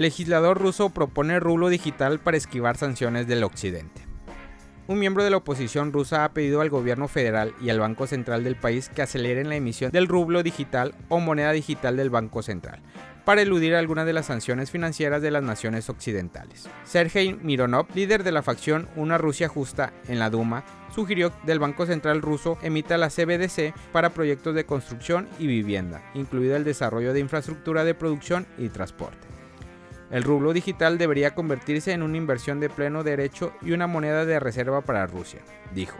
Legislador ruso propone rublo digital para esquivar sanciones del occidente. Un miembro de la oposición rusa ha pedido al gobierno federal y al Banco Central del país que aceleren la emisión del rublo digital o moneda digital del Banco Central, para eludir algunas de las sanciones financieras de las naciones occidentales. Sergei Mironov, líder de la facción Una Rusia Justa en la Duma, sugirió que el Banco Central ruso emita la CBDC para proyectos de construcción y vivienda, incluido el desarrollo de infraestructura de producción y transporte. El rublo digital debería convertirse en una inversión de pleno derecho y una moneda de reserva para Rusia, dijo.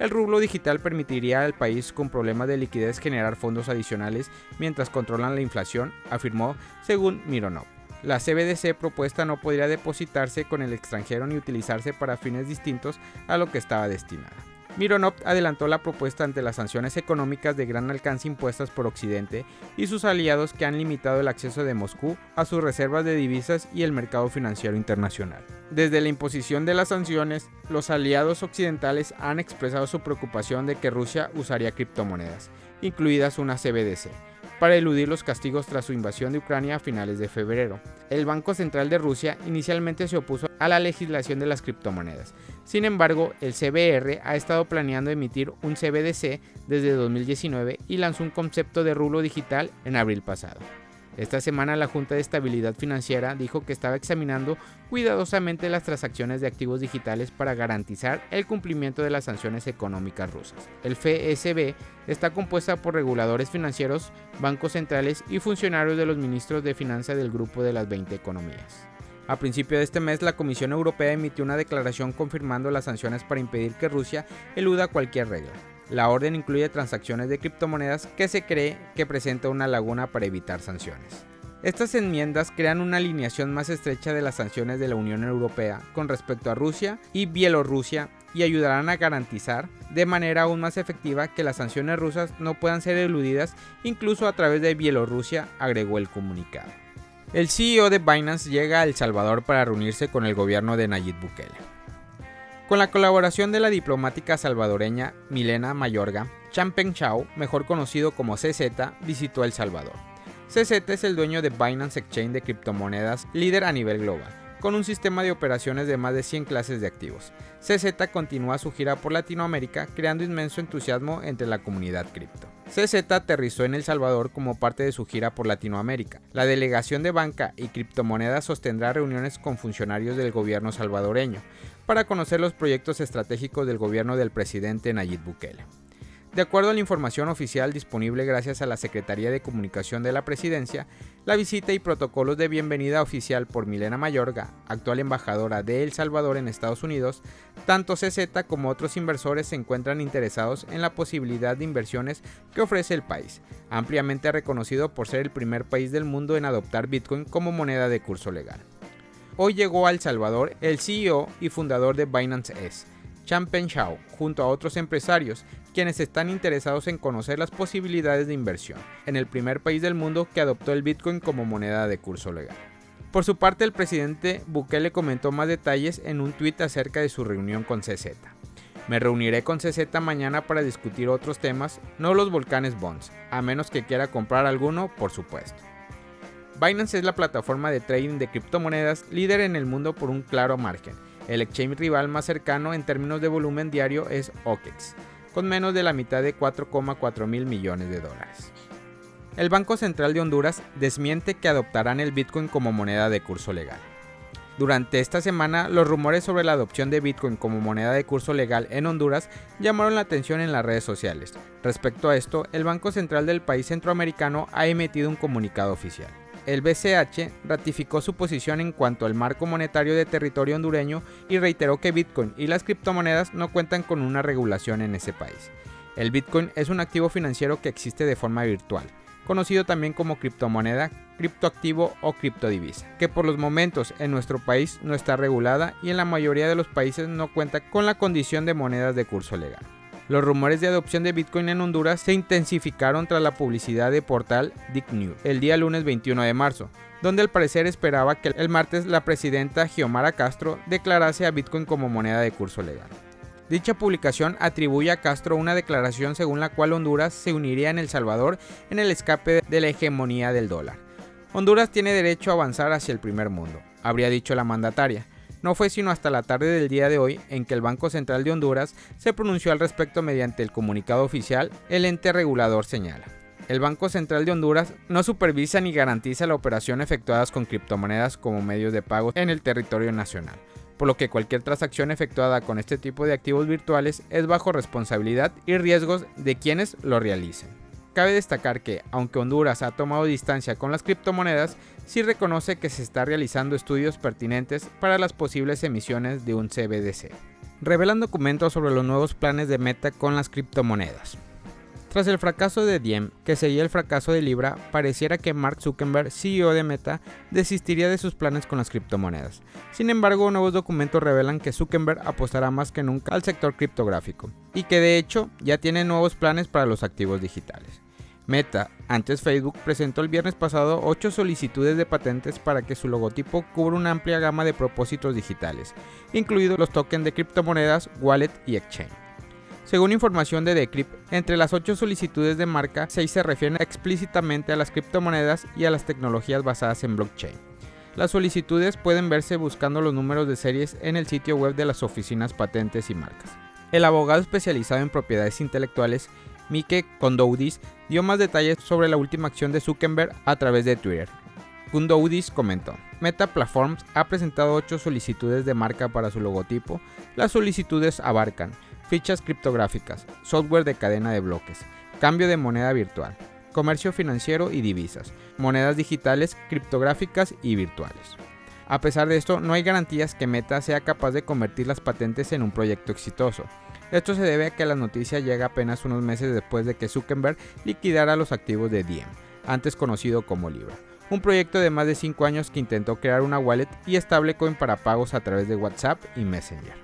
El rublo digital permitiría al país con problemas de liquidez generar fondos adicionales mientras controlan la inflación, afirmó según Mironov. La CBDC propuesta no podría depositarse con el extranjero ni utilizarse para fines distintos a lo que estaba destinada. Mironov adelantó la propuesta ante las sanciones económicas de gran alcance impuestas por Occidente y sus aliados que han limitado el acceso de Moscú a sus reservas de divisas y el mercado financiero internacional. Desde la imposición de las sanciones, los aliados occidentales han expresado su preocupación de que Rusia usaría criptomonedas, incluidas una CBDC, para eludir los castigos tras su invasión de Ucrania a finales de febrero. El Banco Central de Rusia inicialmente se opuso a la legislación de las criptomonedas. Sin embargo, el CBR ha estado planeando emitir un CBDC desde 2019 y lanzó un concepto de rublo digital en abril pasado. Esta semana la Junta de Estabilidad Financiera dijo que estaba examinando cuidadosamente las transacciones de activos digitales para garantizar el cumplimiento de las sanciones económicas rusas. El FSB está compuesta por reguladores financieros, bancos centrales y funcionarios de los ministros de finanzas del grupo de las 20 economías. A principio de este mes, la Comisión Europea emitió una declaración confirmando las sanciones para impedir que Rusia eluda cualquier regla. La orden incluye transacciones de criptomonedas que se cree que presenta una laguna para evitar sanciones. Estas enmiendas crean una alineación más estrecha de las sanciones de la Unión Europea con respecto a Rusia y Bielorrusia y ayudarán a garantizar de manera aún más efectiva que las sanciones rusas no puedan ser eludidas incluso a través de Bielorrusia, agregó el comunicado. El CEO de Binance llega a El Salvador para reunirse con el gobierno de Nayib Bukele. Con la colaboración de la diplomática salvadoreña Milena Mayorga, Champeng Chao, mejor conocido como CZ, visitó El Salvador. CZ es el dueño de Binance Exchange de criptomonedas, líder a nivel global, con un sistema de operaciones de más de 100 clases de activos. CZ continúa su gira por Latinoamérica, creando inmenso entusiasmo entre la comunidad cripto. CZ aterrizó en El Salvador como parte de su gira por Latinoamérica. La delegación de banca y criptomonedas sostendrá reuniones con funcionarios del gobierno salvadoreño, para conocer los proyectos estratégicos del gobierno del presidente Nayib Bukele. De acuerdo a la información oficial disponible gracias a la Secretaría de Comunicación de la Presidencia, la visita y protocolos de bienvenida oficial por Milena Mayorga, actual embajadora de El Salvador en Estados Unidos, tanto CZ como otros inversores se encuentran interesados en la posibilidad de inversiones que ofrece el país, ampliamente reconocido por ser el primer país del mundo en adoptar Bitcoin como moneda de curso legal. Hoy llegó a El Salvador el CEO y fundador de Binance S, Champen Shao, junto a otros empresarios, quienes están interesados en conocer las posibilidades de inversión en el primer país del mundo que adoptó el Bitcoin como moneda de curso legal. Por su parte, el presidente Bukele comentó más detalles en un tuit acerca de su reunión con CZ. Me reuniré con CZ mañana para discutir otros temas, no los volcanes bonds, a menos que quiera comprar alguno, por supuesto. Binance es la plataforma de trading de criptomonedas líder en el mundo por un claro margen. El exchange rival más cercano en términos de volumen diario es OKEX, con menos de la mitad de 4,4 mil millones de dólares. El Banco Central de Honduras desmiente que adoptarán el Bitcoin como moneda de curso legal. Durante esta semana, los rumores sobre la adopción de Bitcoin como moneda de curso legal en Honduras llamaron la atención en las redes sociales. Respecto a esto, el Banco Central del país centroamericano ha emitido un comunicado oficial el BCH ratificó su posición en cuanto al marco monetario de territorio hondureño y reiteró que Bitcoin y las criptomonedas no cuentan con una regulación en ese país. El Bitcoin es un activo financiero que existe de forma virtual, conocido también como criptomoneda, criptoactivo o criptodivisa, que por los momentos en nuestro país no está regulada y en la mayoría de los países no cuenta con la condición de monedas de curso legal. Los rumores de adopción de Bitcoin en Honduras se intensificaron tras la publicidad de portal Dick News el día lunes 21 de marzo, donde al parecer esperaba que el martes la presidenta Xiomara Castro declarase a Bitcoin como moneda de curso legal. Dicha publicación atribuye a Castro una declaración según la cual Honduras se uniría en El Salvador en el escape de la hegemonía del dólar. Honduras tiene derecho a avanzar hacia el primer mundo, habría dicho la mandataria. No fue sino hasta la tarde del día de hoy en que el Banco Central de Honduras se pronunció al respecto mediante el comunicado oficial, el ente regulador señala. El Banco Central de Honduras no supervisa ni garantiza la operación efectuadas con criptomonedas como medios de pago en el territorio nacional, por lo que cualquier transacción efectuada con este tipo de activos virtuales es bajo responsabilidad y riesgos de quienes lo realicen. Cabe destacar que, aunque Honduras ha tomado distancia con las criptomonedas, sí reconoce que se está realizando estudios pertinentes para las posibles emisiones de un CBDC. Revelan documentos sobre los nuevos planes de Meta con las criptomonedas. Tras el fracaso de Diem, que seguía el fracaso de Libra, pareciera que Mark Zuckerberg, CEO de Meta, desistiría de sus planes con las criptomonedas. Sin embargo, nuevos documentos revelan que Zuckerberg apostará más que nunca al sector criptográfico, y que de hecho ya tiene nuevos planes para los activos digitales. Meta, antes Facebook, presentó el viernes pasado 8 solicitudes de patentes para que su logotipo cubra una amplia gama de propósitos digitales, incluidos los tokens de criptomonedas, wallet y exchange. Según información de Decrypt, entre las 8 solicitudes de marca, 6 se refieren explícitamente a las criptomonedas y a las tecnologías basadas en blockchain. Las solicitudes pueden verse buscando los números de series en el sitio web de las oficinas patentes y marcas. El abogado especializado en propiedades intelectuales Mike Kondoudis dio más detalles sobre la última acción de Zuckerberg a través de Twitter. Kondoudis comentó, Meta Platforms ha presentado 8 solicitudes de marca para su logotipo. Las solicitudes abarcan fichas criptográficas, software de cadena de bloques, cambio de moneda virtual, comercio financiero y divisas, monedas digitales, criptográficas y virtuales. A pesar de esto, no hay garantías que Meta sea capaz de convertir las patentes en un proyecto exitoso. Esto se debe a que la noticia llega apenas unos meses después de que Zuckerberg liquidara los activos de Diem, antes conocido como Libra, un proyecto de más de 5 años que intentó crear una wallet y stablecoin para pagos a través de WhatsApp y Messenger.